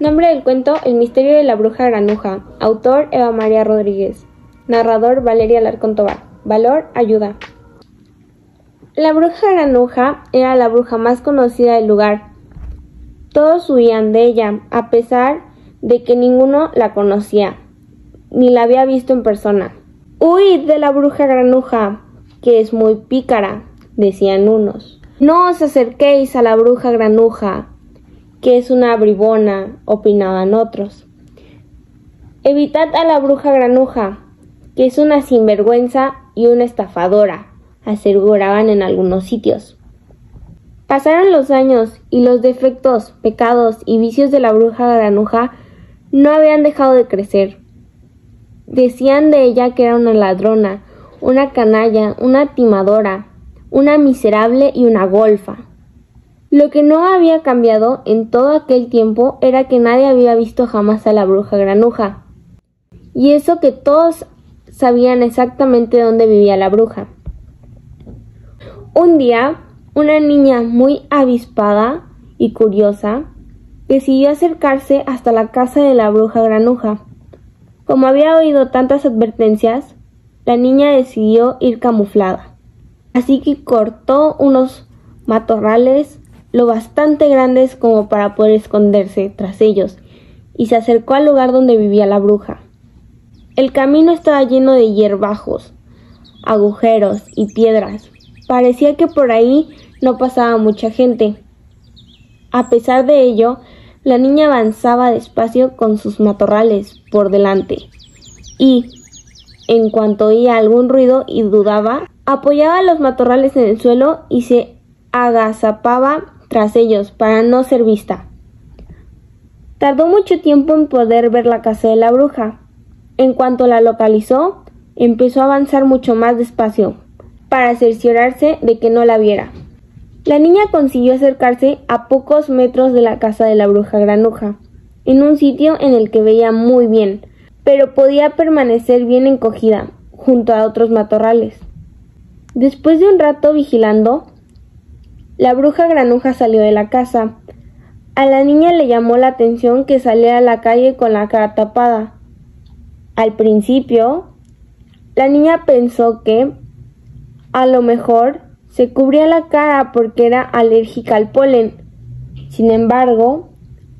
Nombre del cuento El misterio de la bruja granuja. Autor Eva María Rodríguez. Narrador Valeria Larcón Tobar. Valor ayuda. La bruja granuja era la bruja más conocida del lugar. Todos huían de ella, a pesar de que ninguno la conocía, ni la había visto en persona. Huid de la bruja granuja, que es muy pícara, decían unos. No os acerquéis a la bruja granuja, que es una bribona, opinaban otros. Evitad a la bruja granuja, que es una sinvergüenza y una estafadora, aseguraban en algunos sitios. Pasaron los años y los defectos, pecados y vicios de la bruja granuja no habían dejado de crecer. Decían de ella que era una ladrona, una canalla, una timadora, una miserable y una golfa. Lo que no había cambiado en todo aquel tiempo era que nadie había visto jamás a la bruja granuja. Y eso que todos sabían exactamente dónde vivía la bruja. Un día, una niña muy avispada y curiosa decidió acercarse hasta la casa de la bruja granuja. Como había oído tantas advertencias, la niña decidió ir camuflada. Así que cortó unos matorrales lo bastante grandes como para poder esconderse tras ellos, y se acercó al lugar donde vivía la bruja. El camino estaba lleno de hierbajos, agujeros y piedras. Parecía que por ahí no pasaba mucha gente. A pesar de ello, la niña avanzaba despacio con sus matorrales por delante y, en cuanto oía algún ruido y dudaba, apoyaba los matorrales en el suelo y se agazapaba tras ellos para no ser vista. Tardó mucho tiempo en poder ver la casa de la bruja. En cuanto la localizó, empezó a avanzar mucho más despacio, para cerciorarse de que no la viera. La niña consiguió acercarse a pocos metros de la casa de la bruja granuja, en un sitio en el que veía muy bien, pero podía permanecer bien encogida, junto a otros matorrales. Después de un rato vigilando, la bruja granuja salió de la casa. A la niña le llamó la atención que saliera a la calle con la cara tapada. Al principio, la niña pensó que a lo mejor se cubría la cara porque era alérgica al polen. Sin embargo,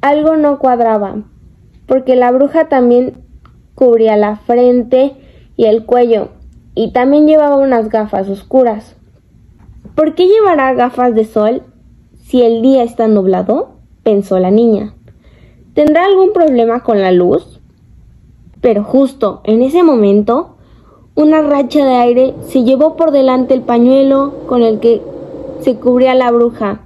algo no cuadraba, porque la bruja también cubría la frente y el cuello, y también llevaba unas gafas oscuras. ¿Por qué llevará gafas de sol si el día está nublado? pensó la niña. ¿Tendrá algún problema con la luz? Pero justo en ese momento, una racha de aire se llevó por delante el pañuelo con el que se cubría la bruja,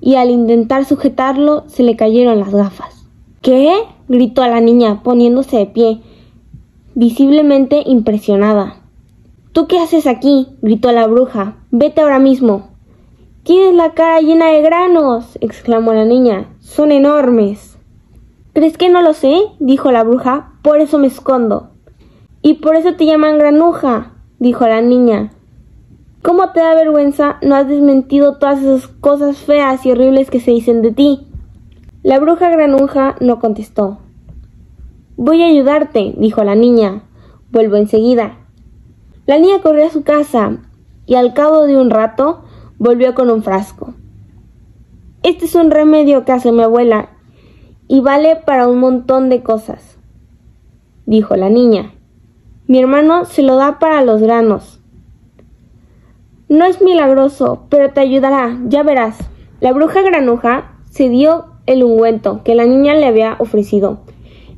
y al intentar sujetarlo se le cayeron las gafas. ¿Qué? gritó la niña, poniéndose de pie, visiblemente impresionada. ¿Tú qué haces aquí? gritó la bruja. Vete ahora mismo. Tienes la cara llena de granos, exclamó la niña. Son enormes. ¿Crees que no lo sé? dijo la bruja. Por eso me escondo. Y por eso te llaman granuja, dijo la niña. ¿Cómo te da vergüenza? No has desmentido todas esas cosas feas y horribles que se dicen de ti. La bruja granuja no contestó. Voy a ayudarte, dijo la niña. Vuelvo enseguida. La niña corrió a su casa y al cabo de un rato volvió con un frasco. Este es un remedio que hace mi abuela y vale para un montón de cosas, dijo la niña. Mi hermano se lo da para los granos. No es milagroso, pero te ayudará, ya verás. La bruja granuja se dio el ungüento que la niña le había ofrecido.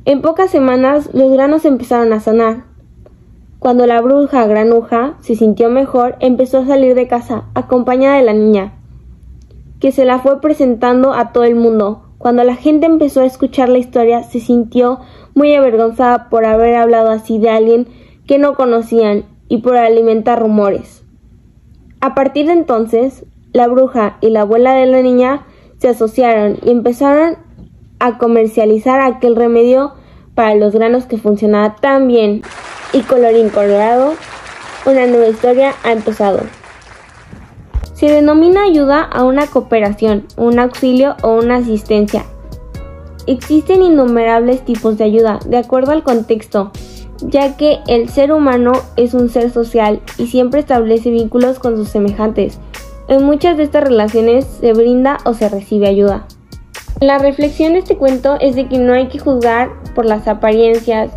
En pocas semanas los granos empezaron a sanar. Cuando la bruja granuja se sintió mejor, empezó a salir de casa, acompañada de la niña, que se la fue presentando a todo el mundo. Cuando la gente empezó a escuchar la historia, se sintió muy avergonzada por haber hablado así de alguien que no conocían y por alimentar rumores. A partir de entonces, la bruja y la abuela de la niña se asociaron y empezaron a comercializar aquel remedio para los granos que funcionaba tan bien y colorín colorado, una nueva historia ha empezado. Se denomina ayuda a una cooperación, un auxilio o una asistencia existen innumerables tipos de ayuda, de acuerdo al contexto, ya que el ser humano es un ser social y siempre establece vínculos con sus semejantes. En muchas de estas relaciones se brinda o se recibe ayuda. La reflexión de este cuento es de que no hay que juzgar por las apariencias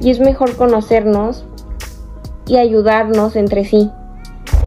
y es mejor conocernos y ayudarnos entre sí.